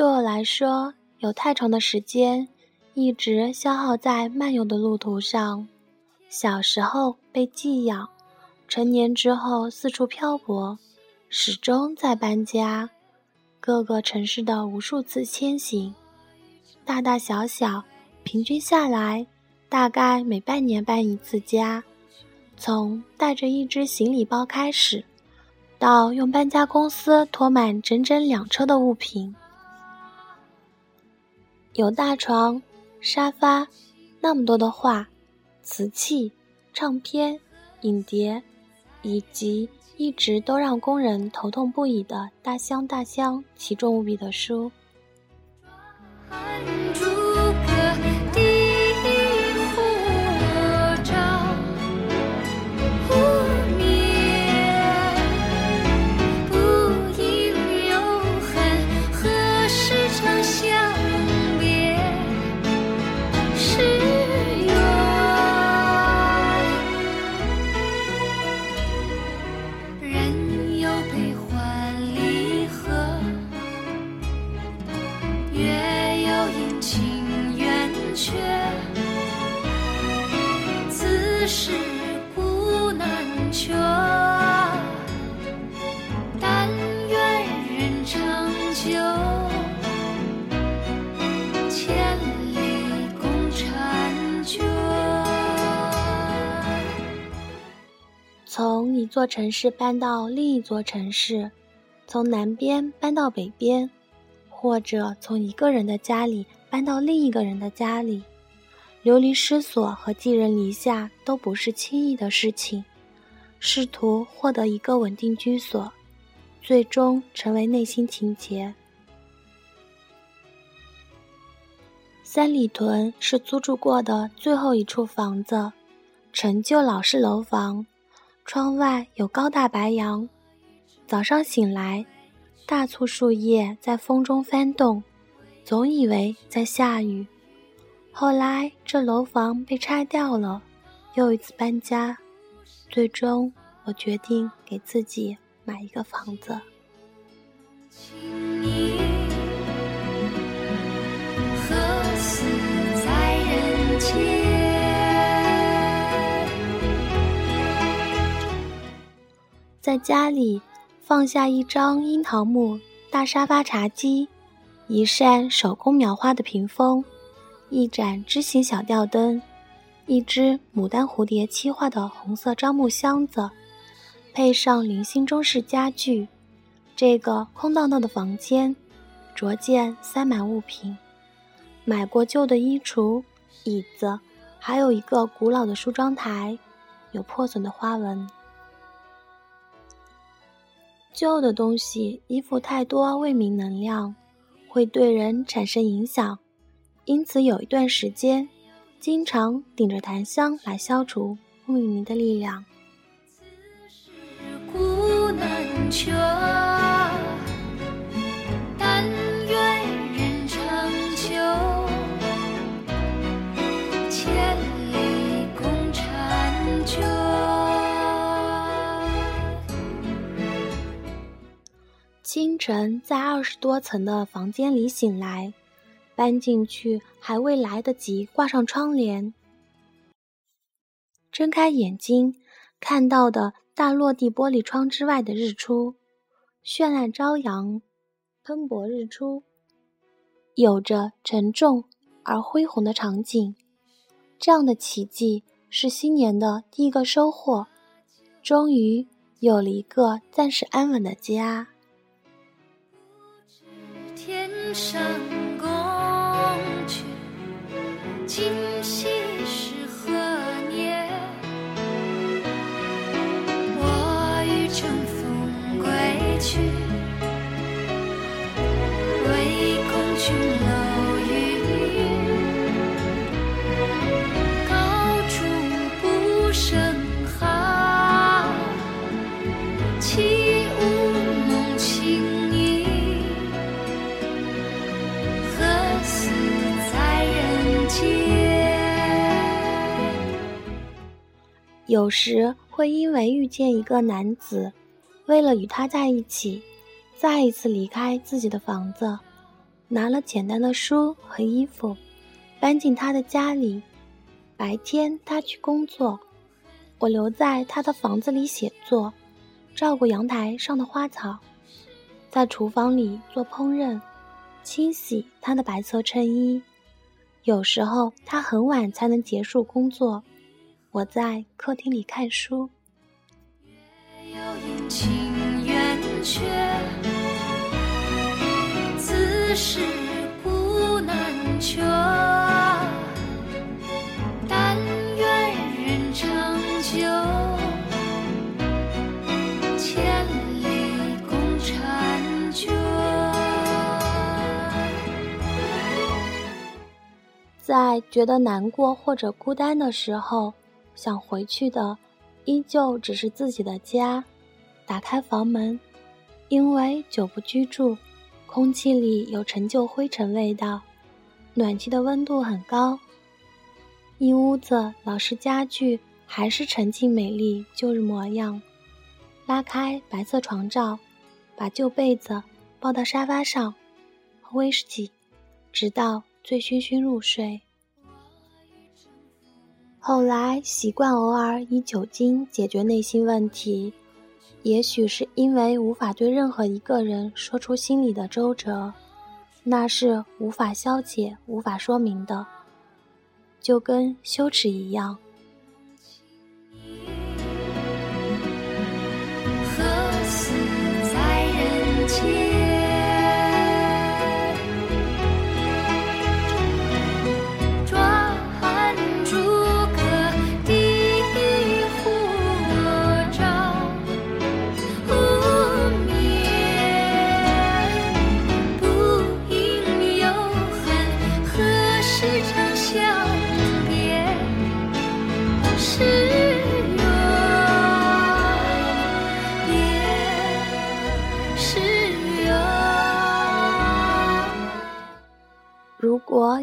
对我来说，有太长的时间一直消耗在漫游的路途上。小时候被寄养，成年之后四处漂泊，始终在搬家，各个城市的无数次迁徙，大大小小，平均下来，大概每半年搬一次家。从带着一只行李包开始，到用搬家公司拖满整整两车的物品，有大床、沙发，那么多的画、瓷器、唱片、影碟，以及一直都让工人头痛不已的大箱大箱、奇重无比的书。是古难全，但愿人成就，千里共婵娟。从一座城市搬到另一座城市，从南边搬到北边，或者从一个人的家里搬到另一个人的家里，流离失所和寄人篱下都不是轻易的事情。试图获得一个稳定居所，最终成为内心情结。三里屯是租住过的最后一处房子，陈旧老式楼房。窗外有高大白杨，早上醒来，大簇树叶在风中翻动，总以为在下雨。后来这楼房被拆掉了，又一次搬家，最终我决定给自己买一个房子。在家里放下一张樱桃木大沙发茶几，一扇手工描花的屏风，一盏枝形小吊灯，一只牡丹蝴蝶漆画的红色樟木箱子，配上零星中式家具，这个空荡荡的房间，逐渐塞满物品，买过旧的衣橱、椅子，还有一个古老的梳妆台，有破损的花纹。旧的东西依附太多未明能量，会对人产生影响，因此有一段时间，经常顶着檀香来消除不明的力量。清晨，在二十多层的房间里醒来，搬进去还未来得及挂上窗帘，睁开眼睛，看到的大落地玻璃窗之外的日出，绚烂朝阳，喷薄日出，有着沉重而恢宏的场景。这样的奇迹是新年的第一个收获，终于有了一个暂时安稳的家。上宫阙，今夕是何年？我欲乘风归去，唯恐琼楼有时会因为遇见一个男子，为了与他在一起，再一次离开自己的房子，拿了简单的书和衣服，搬进他的家里。白天他去工作，我留在他的房子里写作，照顾阳台上的花草，在厨房里做烹饪，清洗他的白色衬衣。有时候他很晚才能结束工作，我在客厅里看书。是古难全，但愿人长久，千里共婵娟。在觉得难过或者孤单的时候，想回去的，依旧只是自己的家。打开房门，因为久不居住。空气里有陈旧灰尘味道，暖气的温度很高。一屋子老式家具还是沉静美丽旧日模样。拉开白色床罩，把旧被子抱到沙发上，喝威士忌，直到醉醺醺入睡。后来习惯偶尔以酒精解决内心问题。也许是因为无法对任何一个人说出心里的周折，那是无法消解、无法说明的，就跟羞耻一样。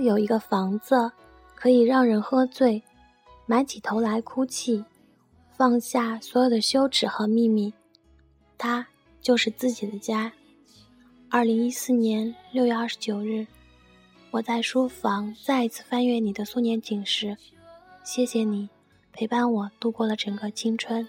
有一个房子，可以让人喝醉，埋起头来哭泣，放下所有的羞耻和秘密，它就是自己的家。二零一四年六月二十九日，我在书房再一次翻阅你的素年锦时，谢谢你陪伴我度过了整个青春。